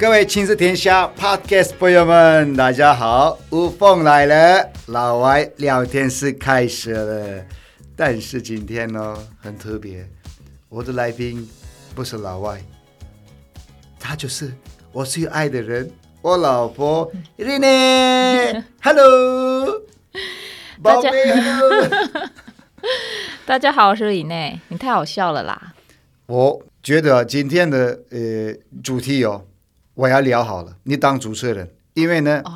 各位亲子天下 Podcast 朋友们，大家好，吴凤来了，老外聊天室开始了。但是今天呢，很特别，我的来宾不是老外，他就是我最爱的人，我老婆 Rene。Hello，宝贝，Hello。大家好，我是 Rene。你太好笑了啦！我觉得今天的呃主题哦。我要聊好了，你当主持人，因为呢，oh.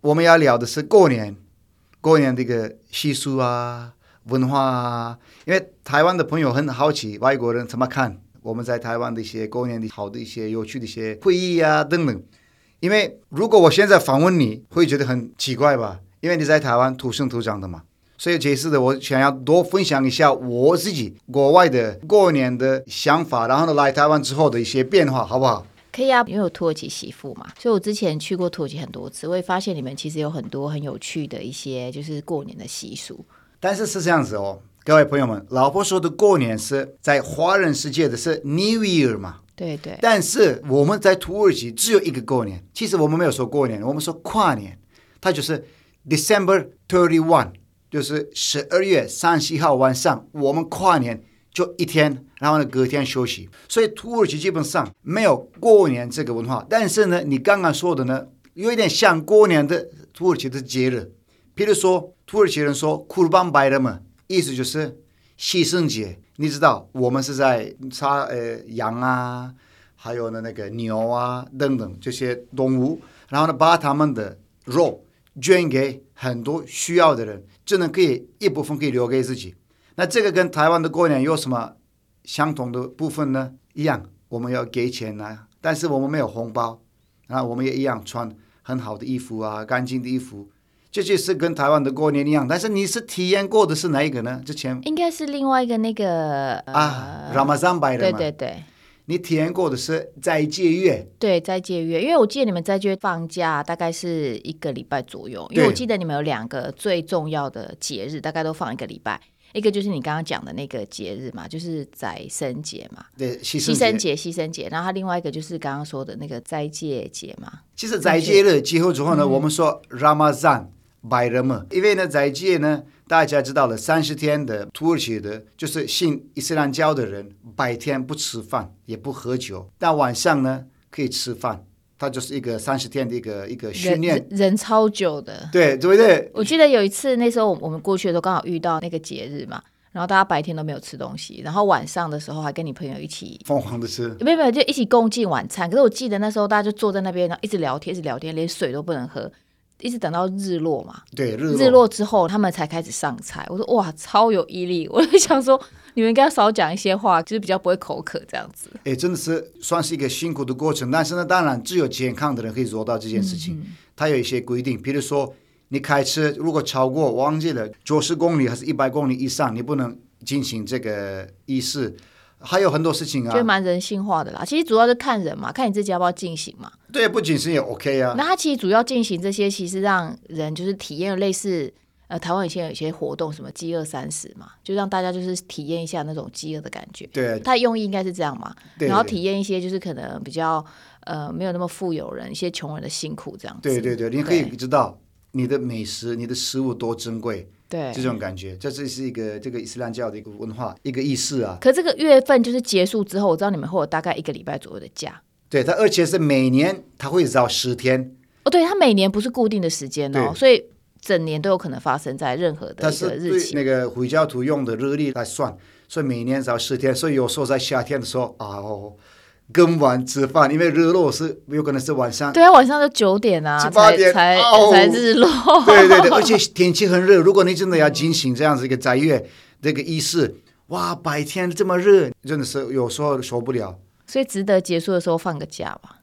我们要聊的是过年，过年这个习俗啊、文化啊。因为台湾的朋友很好奇，外国人怎么看我们在台湾的一些过年的好的一些有趣的一些会议啊等等。因为如果我现在访问你，会觉得很奇怪吧？因为你在台湾土生土长的嘛，所以这次的我想要多分享一下我自己国外的过年的想法，然后呢，来台湾之后的一些变化，好不好？可以啊，因为有土耳其媳妇嘛，所以我之前去过土耳其很多次，我也发现里面其实有很多很有趣的一些就是过年的习俗。但是是这样子哦，各位朋友们，老婆说的过年是在华人世界的是 New Year 嘛？对对。但是我们在土耳其只有一个过年，其实我们没有说过年，我们说跨年，它就是 December thirty one，就是十二月三十一号晚上，我们跨年。就一天，然后呢，隔天休息。所以土耳其基本上没有过年这个文化。但是呢，你刚刚说的呢，有一点像过年的土耳其的节日。比如说，土耳其人说 Kurban Bayram”，意思就是牺牲节。你知道，我们是在杀呃羊啊，还有呢那个牛啊等等这些动物，然后呢把他们的肉捐给很多需要的人，只能可以一部分可以留给自己。那这个跟台湾的过年有什么相同的部分呢？一样，我们要给钱啊，但是我们没有红包，啊，我们也一样穿很好的衣服啊，干净的衣服，这就是跟台湾的过年一样。但是你是体验过的是哪一个呢？之前应该是另外一个那个啊，Ramazan 拜的嘛。对对对，你体验过的是斋戒月。对，斋戒月，因为我记得你们斋戒月放假大概是一个礼拜左右，因为我记得你们有两个最重要的节日，大概都放一个礼拜。一个就是你刚刚讲的那个节日嘛，就是宰生节嘛，对，牺牲节，牺牲节。然后它另外一个就是刚刚说的那个斋戒节嘛。其实斋戒日结后之后呢，嗯、我们说 Ramazan Bayramı，因为呢斋戒呢，大家知道了三十天的土耳其的，就是信伊斯兰教的人，白天不吃饭也不喝酒，但晚上呢可以吃饭。它就是一个三十天的一个一个训练，人，人超久的，对对不对？我记得有一次，那时候我们过去的时候刚好遇到那个节日嘛，然后大家白天都没有吃东西，然后晚上的时候还跟你朋友一起疯狂的吃，没有没有，就一起共进晚餐。可是我记得那时候大家就坐在那边，然后一直聊天，一直聊天，连水都不能喝，一直等到日落嘛。对，日落，日落之后他们才开始上菜。我说哇，超有毅力！我就想说。你们应该少讲一些话，就是比较不会口渴这样子。哎，真的是算是一个辛苦的过程，但是呢，当然只有健康的人可以做到这件事情。嗯、它有一些规定，比如说你开车如果超过忘记了九十公里还是一百公里以上，你不能进行这个仪式。还有很多事情啊，就蛮人性化的啦。其实主要是看人嘛，看你自己要不要进行嘛。对，不进行也 OK 啊。那它其实主要进行这些，其实让人就是体验类似。呃，台湾以前有一些活动，什么饥饿三十嘛，就让大家就是体验一下那种饥饿的感觉。对，它用意应该是这样嘛。对，然后体验一些就是可能比较呃没有那么富有人，一些穷人的辛苦这样子。对对对，你可以知道你的美食、你的食物多珍贵。对，这种感觉，这这是一个这个伊斯兰教的一个文化，一个仪式啊。可这个月份就是结束之后，我知道你们会有大概一个礼拜左右的假。对，它而且是每年它会绕十天。哦，对，它每年不是固定的时间哦，所以整年都有可能发生在任何的一个日期。那个回教徒用的日历来算，所以每年只要十天，所以有时候在夏天的时候啊，哦，更晚吃饭，因为日落是有可能是晚上。对啊，晚上就九点啊，七八点才才日落。对对对，而且天气很热，如果你真的要进行这样子一个斋月这个仪式，哇，白天这么热，真的是有时候受不了。所以值得结束的时候放个假吧。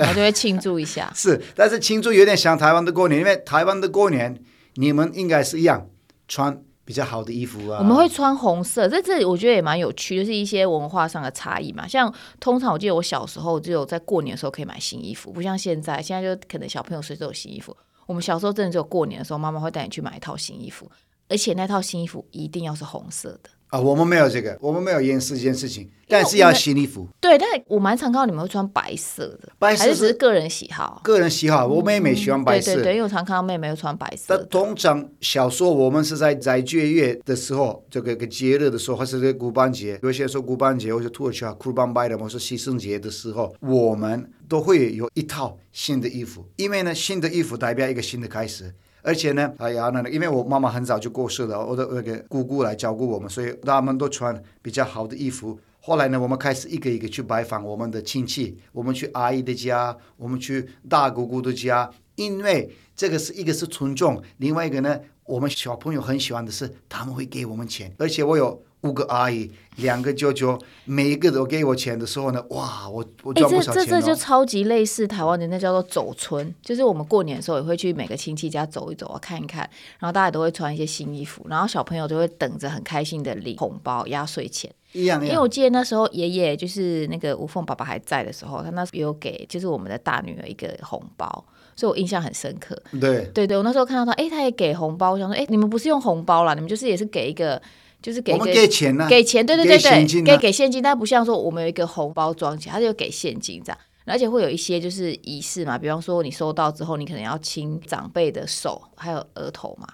我就会庆祝一下，是，但是庆祝有点像台湾的过年，因为台湾的过年你们应该是一样穿比较好的衣服啊。我们会穿红色，在这里我觉得也蛮有趣，就是一些文化上的差异嘛。像通常我记得我小时候只有在过年的时候可以买新衣服，不像现在，现在就可能小朋友随时有新衣服。我们小时候真的只有过年的时候，妈妈会带你去买一套新衣服，而且那套新衣服一定要是红色的。啊，我们没有这个，我们没有严视这件事情，但是要新衣服。对，但是我蛮常看到你们会穿白色的，白色是，还是只是个人喜好？个人喜好，我妹妹喜欢白色。嗯、对对对，因为我常看到妹妹会穿白色。但通常小时候我们是在斋戒月的时候，这个个节日的时候，或是这个古班节，有些说古班节，或者土耳其啊库班拜的，或是牺牲节的时候，我们都会有一套新的衣服，因为呢，新的衣服代表一个新的开始。而且呢，哎呀，那因为我妈妈很早就过世了，我的那个姑姑来照顾我们，所以他们都穿比较好的衣服。后来呢，我们开始一个一个去拜访我们的亲戚，我们去阿姨的家，我们去大姑姑的家，因为这个是一个是尊重，另外一个呢，我们小朋友很喜欢的是他们会给我们钱，而且我有。五个阿姨，两个舅舅，每一个都给我钱的时候呢，哇，我我赚不少钱哦。这这这就超级类似台湾的那叫做走春，就是我们过年的时候也会去每个亲戚家走一走啊，看一看，然后大家都会穿一些新衣服，然后小朋友就会等着很开心的领红包、压岁钱。一样，因为我记得那时候爷爷就是那个吴凤爸爸还在的时候，他那时候有给就是我们的大女儿一个红包，所以我印象很深刻。对对对，我那时候看到他，哎，他也给红包，我想说，哎，你们不是用红包啦，你们就是也是给一个。就是给给给钱呢、啊，给钱，对对对对，给、啊、给现金，但不像说我们有一个红包装起来，他就给现金这样，而且会有一些就是仪式嘛，比方说你收到之后，你可能要亲长辈的手，还有额头嘛。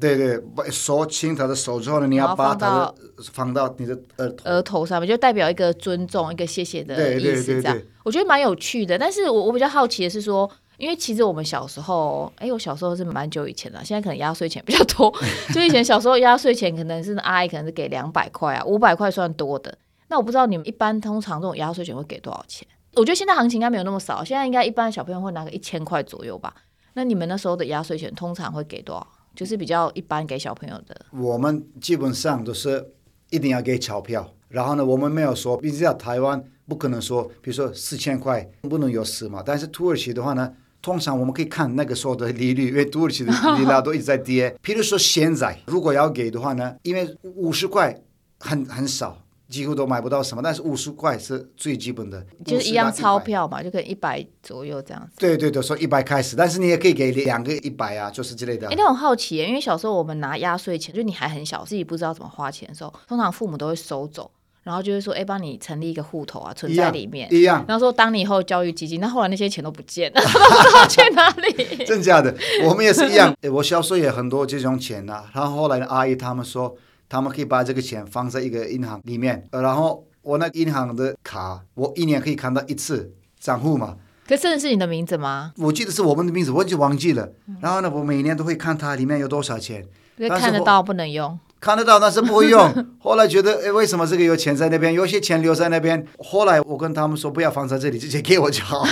对对，手亲他的手之后呢，你要把他的放到你的额头额头上面，就代表一个尊重，一个谢谢的意思，这样。对对对对，我觉得蛮有趣的，但是我我比较好奇的是说。因为其实我们小时候，哎，我小时候是蛮久以前了，现在可能压岁钱比较多。就以前小时候压岁钱可能是阿姨可能是给两百块啊，五百块算多的。那我不知道你们一般通常这种压岁钱会给多少钱？我觉得现在行情应该没有那么少，现在应该一般小朋友会拿个一千块左右吧。那你们那时候的压岁钱通常会给多少？就是比较一般给小朋友的。我们基本上都是一定要给钞票，然后呢，我们没有说，毕竟在台湾不可能说，比如说四千块不能有四嘛。但是土耳其的话呢？通常我们可以看那个时候的利率，因为土耳其的利率都一直在跌。比如说现在如果要给的话呢，因为五十块很很少，几乎都买不到什么。但是五十块是最基本的，就是一样钞票嘛，就可以一百左右这样子。对对对，说一百开始，但是你也可以给两个一百啊，就是之类的。哎，那我好奇耶，因为小时候我们拿压岁钱，就你还很小，自己不知道怎么花钱的时候，通常父母都会收走。然后就会说，哎，帮你成立一个户头啊，存在里面。一样。然后说，当你以后教育基金，那后来那些钱都不见了，不知道去哪里？真假的？我们也是一样。我小时候也很多这种钱呐、啊。然后后来的阿姨他们说，他们可以把这个钱放在一个银行里面。然后我那银行的卡，我一年可以看到一次账户嘛。可是真的是你的名字吗？我记得是我们的名字，我就忘记了。然后呢，我每年都会看它里面有多少钱。因为看得到不能用。看得到，但是不会用。后来觉得，哎，为什么这个有钱在那边，有些钱留在那边？后来我跟他们说，不要放在这里，直接给我就好。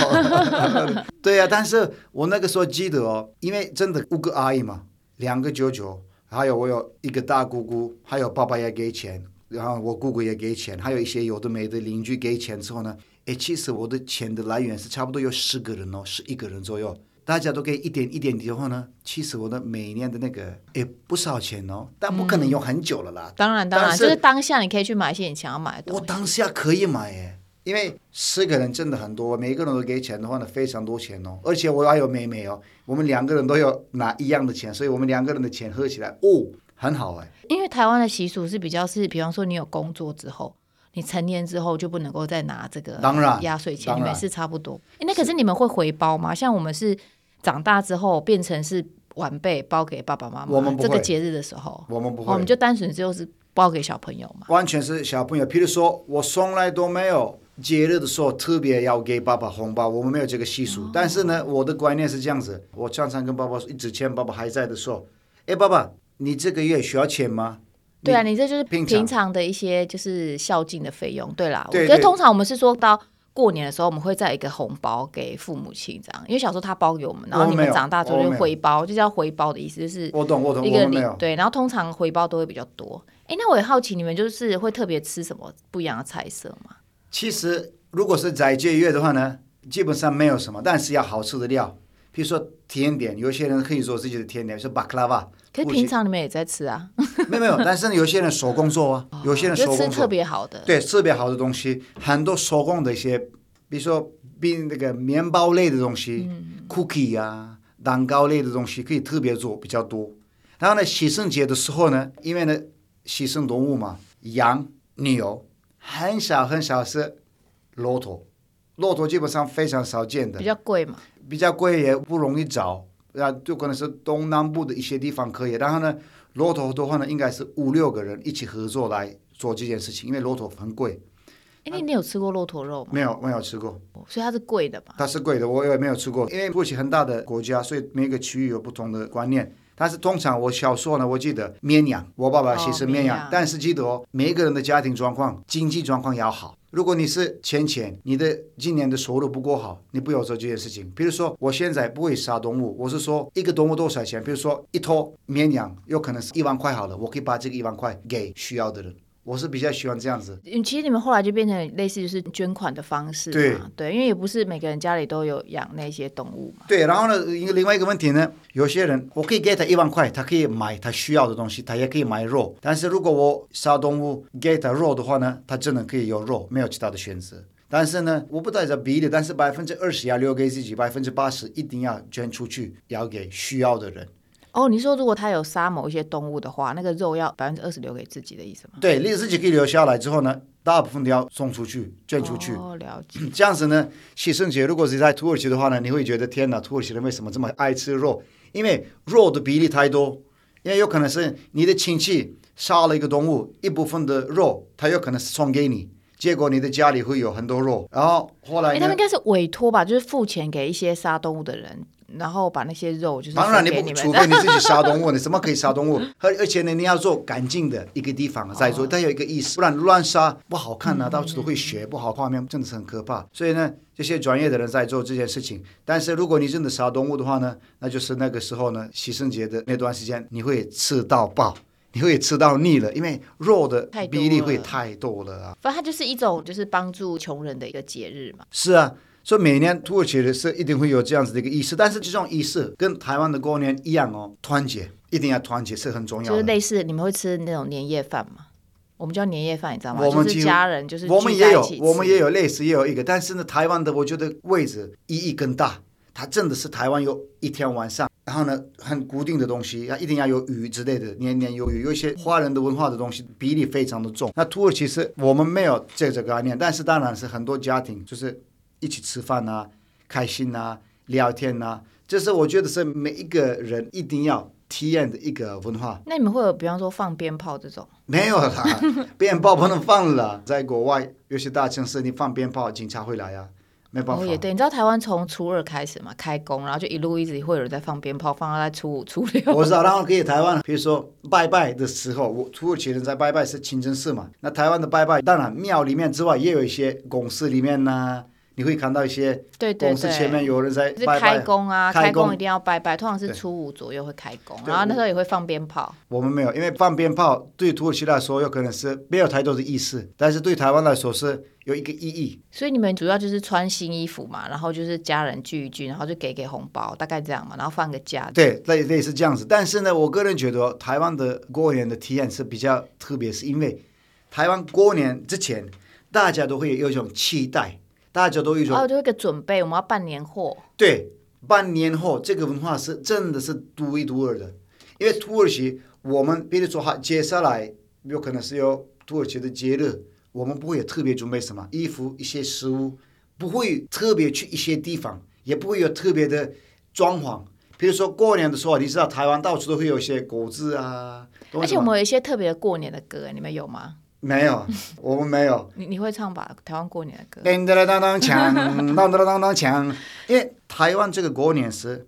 对呀、啊，但是我那个时候记得哦，因为真的五个阿姨嘛，两个舅舅，还有我有一个大姑姑，还有爸爸也给钱，然后我姑姑也给钱，还有一些有的没的邻居给钱之后呢，哎，其实我的钱的来源是差不多有十个人哦，十一个人左右。大家都可以一点一点的话呢，其实我的每年的那个也不少钱哦，但不可能用很久了啦。嗯、当然当然，就是当下你可以去买一些你想要买的。我当下可以买耶，因为十个人真的很多，每个人都给钱的话呢，非常多钱哦。而且我还有妹妹哦，我们两个人都有拿一样的钱，所以我们两个人的钱合起来哦，很好哎。因为台湾的习俗是比较是，比方说你有工作之后，你成年之后就不能够再拿这个当然压岁钱，你们是差不多。那可是你们会回包吗？像我们是。长大之后变成是晚辈包给爸爸妈妈，我们这个节日的时候，我们不会，我们就单纯就是包给小朋友嘛。完全是小朋友，譬如说我从来都没有节日的时候特别要给爸爸红包，我们没有这个习俗。哦、但是呢，我的观念是这样子，我常常跟爸爸说，之前爸爸还在的时候，哎，爸爸，你这个月需要钱吗？对啊，你这就是平常的一些就是孝敬的费用。对啦，对觉得通常我们是说到。过年的时候，我们会在一个红包给父母亲，这样，因为小时候他包给我们，然后你们长大之后就回包，就叫回包的意思，就是我懂我懂，一个礼对，然后通常回包都会比较多。哎，那我也好奇，你们就是会特别吃什么不一样的菜色吗？其实如果是在这月的话呢，基本上没有什么，但是要好吃的料，比如说甜点，有些人可以做自己的甜点，是巴克拉瓦。可是平常你们也在吃啊？没有没有，但是有些人手工做啊，有些人手工做特别好的，对，特别好的东西，很多手工的一些。比如说，比那个面包类的东西、嗯、，cookie 啊，蛋糕类的东西可以特别做比较多。然后呢，喜圣节的时候呢，因为呢，牺牲动物嘛，羊、牛，很少很少是骆驼，骆驼基本上非常少见的。比较贵嘛？比较贵也不容易找，啊，就可能是东南部的一些地方可以。然后呢，骆驼的话呢，应该是五六个人一起合作来做这件事情，因为骆驼很贵。哎，你有吃过骆驼肉吗？没有，没有吃过。所以它是贵的吧？它是贵的，我也没有吃过。因为土耳其很大的国家，所以每个区域有不同的观念。但是通常我小时候呢，我记得绵羊，我爸爸牺牲绵羊。但是记得哦，每一个人的家庭状况、经济状况要好。如果你是钱钱，你的今年的收入不够好，你不要做这件事情。比如说，我现在不会杀动物，我是说一个动物多少钱？比如说一头绵羊，有可能是一万块好了，我可以把这个一万块给需要的人。我是比较喜欢这样子。其实你们后来就变成类似就是捐款的方式嘛。对对，因为也不是每个人家里都有养那些动物嘛。对，然后呢，一个另外一个问题呢，有些人我可以给他一万块，他可以买他需要的东西，他也可以买肉。但是如果我杀动物给他肉的话呢，他只能可以有肉，没有其他的选择。但是呢，我不带着比例，但是百分之二十要留给自己，百分之八十一定要捐出去，要给需要的人。哦，你说如果他有杀某一些动物的话，那个肉要百分之二十留给自己的意思吗？对，你自己可以留下来之后呢，大部分都要送出去，捐出去。哦，了解。这样子呢，牺牲节如果是在土耳其的话呢，你会觉得天哪，土耳其人为什么这么爱吃肉？因为肉的比例太多，因为有可能是你的亲戚杀了一个动物，一部分的肉他有可能是送给你，结果你的家里会有很多肉。然后后来，他们应该是委托吧，就是付钱给一些杀动物的人。然后把那些肉就是当然你不，除非你自己杀动物，你怎么可以杀动物？而而且呢，你要做干净的一个地方再做，它有一个意思，不然乱杀不好看啊，到处都会血，不好画面真的是很可怕。所以呢，这些专业的人在做这件事情。但是如果你真的杀动物的话呢，那就是那个时候呢，牺牲节的那段时间，你会吃到爆，你会吃到腻了，因为肉的比例会太多了啊。反正它就是一种就是帮助穷人的一个节日嘛。是啊。所以每年土耳其的是一定会有这样子的一个仪式，但是这种仪式跟台湾的过年一样哦，团结一定要团结是很重要的。就是类似你们会吃那种年夜饭吗？我们叫年夜饭，你知道吗？我们就是家人就是我们也有，我们也有类似也有一个，但是呢，台湾的我觉得位置意义更大，它真的是台湾有一天晚上，然后呢很固定的东西，它一定要有鱼之类的，年年有余。有一些华人的文化的东西比例非常的重。那土耳其是我们没有这个概念，但是当然是很多家庭就是一起吃饭啊。开心呐、啊，聊天呐、啊，这是我觉得是每一个人一定要体验的一个文化。那你们会有，比方说放鞭炮这种？没有啦，鞭炮不能放了。在国外有些大城市，你放鞭炮，警察会来呀、啊，没办法。对，你知道台湾从初二开始嘛，开工，然后就一路一直会有人在放鞭炮，放到在初五、初六。我知道，然后可以台湾，比如说拜拜的时候，我土耳其人在拜拜是清真寺嘛，那台湾的拜拜，当然庙里面之外，也有一些公司里面呢。你会看到一些公司前面有人在开工啊，开工一定要拜拜，通常是初五左右会开工，然后那时候也会放鞭炮。我们没有，因为放鞭炮对土耳其来说有可能是没有太多的意思，但是对台湾来说是有一个意义。所以你们主要就是穿新衣服嘛，然后就是家人聚一聚，然后就给给红包，大概这样嘛，然后放个假。对，类类似这样子。但是呢，我个人觉得台湾的过年的体验是比较特别，是因为台湾过年之前大家都会有一种期待。大家都有一种，哦，就一个准备，我们要办年货。对，办年货这个文化是真的是独一无二的。因为土耳其，我们比如说哈，接下来有可能是有土耳其的节日，我们不会有特别准备什么衣服、一些食物，不会特别去一些地方，也不会有特别的装潢。比如说过年的时候，你知道台湾到处都会有一些果子啊。而且我们有一些特别的过年的歌，你们有吗？没有，我们没有。你你会唱吧？台湾过年的歌。叮当当当锵，当当当当锵。因为台湾这个过年是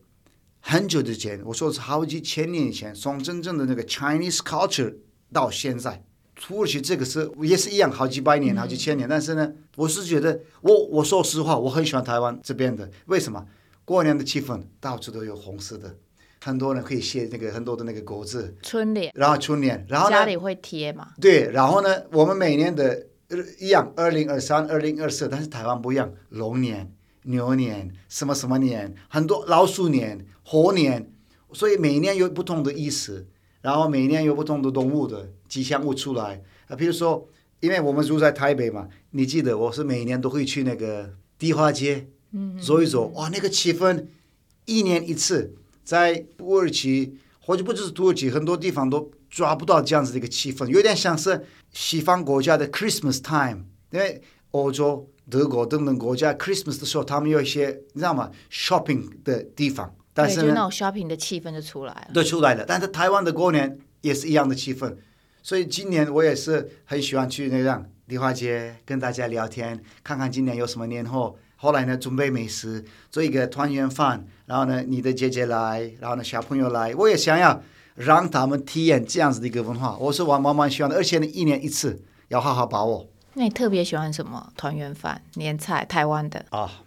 很久之前，我说是好几千年以前，从真正的那个 Chinese culture 到现在，土耳其这个是也是一样，好几百年、好几千年。嗯、但是呢，我是觉得，我我说实话，我很喜欢台湾这边的。为什么？过年的气氛到处都有红色的。很多人可以写那个很多的那个国字，春联，然后春联，然后家里会贴嘛？对，然后呢，我们每年的一样，二零二三、二零二四，但是台湾不一样，龙年、牛年、什么什么年，很多老鼠年、猴年，所以每年有不同的意思，然后每年有不同的动物的吉祥物出来啊。比如说，因为我们住在台北嘛，你记得我是每年都会去那个迪化街，嗯，走一走，哇，那个气氛，一年一次。在土耳其，或者不只是土耳其，很多地方都抓不到这样子的一个气氛，有点像是西方国家的 Christmas time。因为欧洲、德国等等国家 Christmas 的时候，他们有一些你知道吗？shopping 的地方，但是呢，就那种 shopping 的气氛就出来了，对，出来了。但是台湾的过年也是一样的气氛，所以今年我也是很喜欢去那样梨花街跟大家聊天，看看今年有什么年货。后来呢，准备美食，做一个团圆饭。然后呢，你的姐姐来，然后呢，小朋友来，我也想要让他们体验这样子的一个文化。我是我妈妈喜欢的，而且呢，一年一次要好好把握。那你特别喜欢什么？团圆饭、年菜，台湾的啊，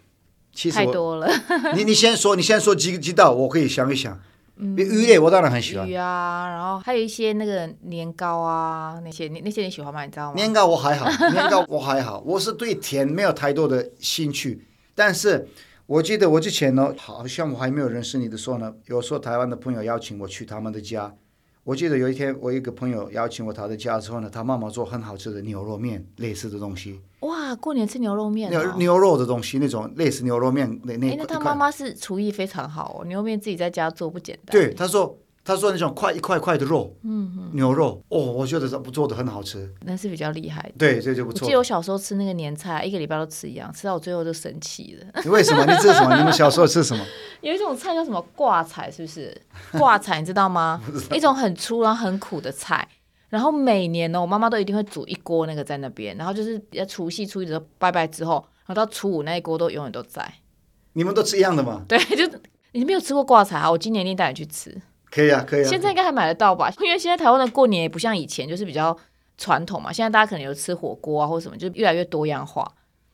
其实太多了。你你先说，你先说几个几道，我可以想一想。嗯，鱼类我当然很喜欢。鱼啊，然后还有一些那个年糕啊，那些那些你喜欢吗？你知道吗？年糕我还好，年糕我还好，我是对甜没有太多的兴趣。但是我记得我之前呢，好像我还没有认识你的时候呢，有时候台湾的朋友邀请我去他们的家。我记得有一天，我一个朋友邀请我他的家之后呢，他妈妈做很好吃的牛肉面，类似的东西。哇，过年吃牛肉面，哦？牛牛肉的东西，那种类似牛肉面那那。那他妈妈是厨艺非常好哦，牛肉面自己在家做不简单。对，他说。他说那种块一块块的肉，嗯哼，牛肉哦，我觉得这不做的很好吃，那是比较厉害的。对，这就不错。我记得我小时候吃那个年菜，一个礼拜都吃一样，吃到我最后就生气了。你为什么？你吃什么？你们小时候吃什么？有一种菜叫什么挂菜，是不是？挂菜你知道吗？一种很粗然后很苦的菜，然后每年呢，我妈妈都一定会煮一锅那个在那边，然后就是要除夕初一的时候拜拜之后，然后到初五那一锅都永远都在。你们都吃一样的吗？对，就你没有吃过挂菜啊？我今年一定带你去吃。可以啊，可以啊。现在应该还买得到吧？因为现在台湾的过年也不像以前，就是比较传统嘛。现在大家可能有吃火锅啊，或什么，就越来越多样化。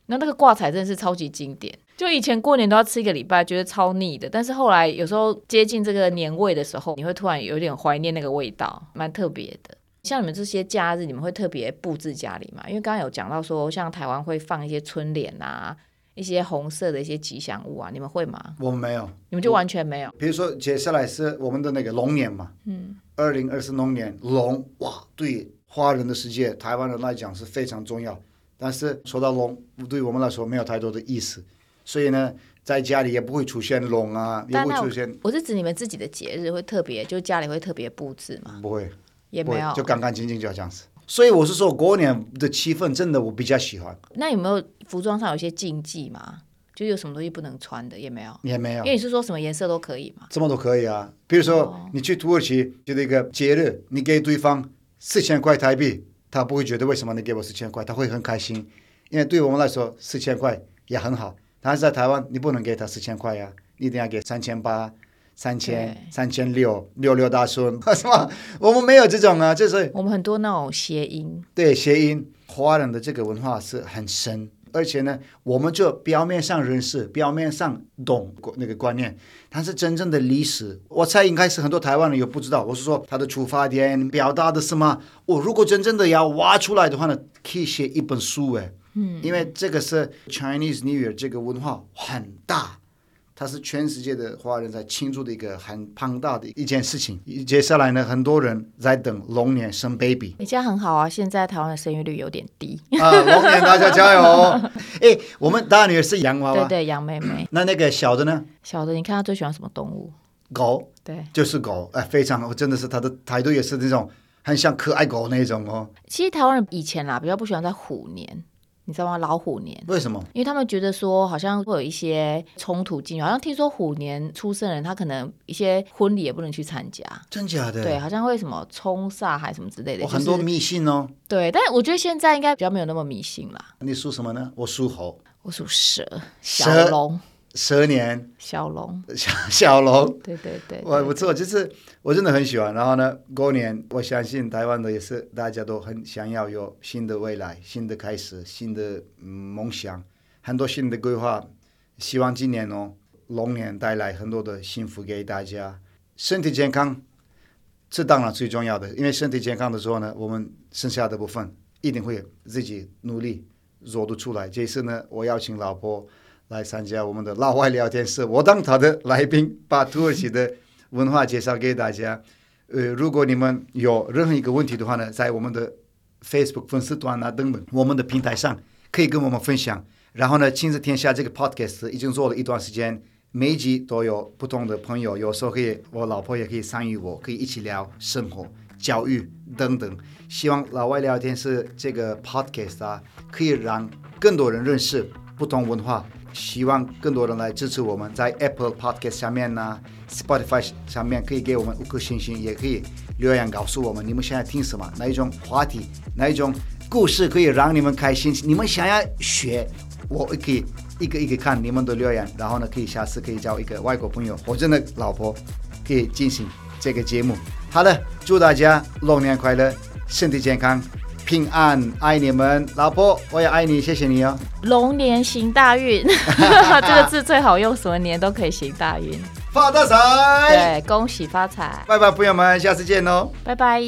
那那个挂彩真的是超级经典。就以前过年都要吃一个礼拜，觉得超腻的。但是后来有时候接近这个年味的时候，你会突然有点怀念那个味道，蛮特别的。像你们这些假日，你们会特别布置家里吗？因为刚刚有讲到说，像台湾会放一些春联啊。一些红色的一些吉祥物啊，你们会吗？我们没有，你们就完全没有。比如说，接下来是我们的那个龙年嘛，嗯，二零二四龙年龙哇，对华人的世界、台湾人来讲是非常重要。但是说到龙，对我们来说没有太多的意思，所以呢，在家里也不会出现龙啊，也不会出现。我是指你们自己的节日会特别，就家里会特别布置吗？不会，也没有，就干干净净就要这样子。所以我是说，过年的气氛真的我比较喜欢。那有没有服装上有些禁忌吗？就有什么东西不能穿的？也没有，也没有。因为你是说什么颜色都可以嘛？什么都可以啊。比如说你去土耳其，就那个节日，你给对方四千块台币，他不会觉得为什么你给我四千块，他会很开心。因为对我们来说，四千块也很好。但是在台湾，你不能给他四千块呀，你一定要给三千八。三千三千六六六大顺 什么？我们没有这种啊，就是我们很多那种谐音。对，谐音，华人的这个文化是很深，而且呢，我们就表面上认识，表面上懂那个观念，但是真正的历史，我猜应该是很多台湾人也不知道。我是说，他的出发点表达的什么？我如果真正的要挖出来的话呢，可以写一本书哎，嗯，因为这个是 Chinese New Year 这个文化很大。它是全世界的华人在庆祝的一个很庞大的一件事情。接下来呢，很多人在等龙年生 baby。你家很好啊，现在台湾的生育率有点低啊。龙年大家加油！哎，我们大女儿是洋娃娃，对对，洋妹妹。那那个小的呢？小的，你看她最喜欢什么动物？狗。对，就是狗。哎，非常好，真的是她的态度也是那种很像可爱狗那种哦。其实台湾人以前啦比较不喜欢在虎年。你知道吗？老虎年为什么？因为他们觉得说好像会有一些冲突进去，好像听说虎年出生人他可能一些婚礼也不能去参加，真假的？对，好像会什么冲煞还什么之类的，我很多迷信哦。对，但我觉得现在应该比较没有那么迷信啦。你属什么呢？我属猴。我属蛇，小龙。蛇年，小龙，小 小龙，对对对，我不错，就是我真的很喜欢。然后呢，过年，我相信台湾的也是大家都很想要有新的未来、新的开始、新的、嗯、梦想，很多新的规划。希望今年哦，龙年带来很多的幸福给大家，身体健康，这当然最重要的。因为身体健康的时候呢，我们剩下的部分一定会自己努力做得出来。这次呢，我邀请老婆。来参加我们的老外聊天室，我当他的来宾，把土耳其的文化介绍给大家。呃，如果你们有任何一个问题的话呢，在我们的 Facebook 粉丝团啊等等我们的平台上，可以跟我们分享。然后呢，亲自天下这个 Podcast 已经做了一段时间，每一集都有不同的朋友，有时候可以我老婆也可以参与，我可以一起聊生活、教育等等。希望老外聊天室这个 Podcast 啊，可以让更多人认识不同文化。希望更多人来支持我们，在 Apple Podcast 下面呢，Spotify 上面可以给我们五颗星星，也可以留言告诉我们你们现在听什么，哪一种话题，哪一种故事可以让你们开心，你们想要学，我可以一个一个看你们的留言，然后呢，可以下次可以交一个外国朋友或者呢老婆，可以进行这个节目。好的，祝大家龙年快乐，身体健康。平安，爱你们，老婆，我也爱你，谢谢你哦。龙年行大运，这个字最好用，什么年都可以行大运，发大财。对，恭喜发财。拜拜，朋友们，下次见哦。拜拜。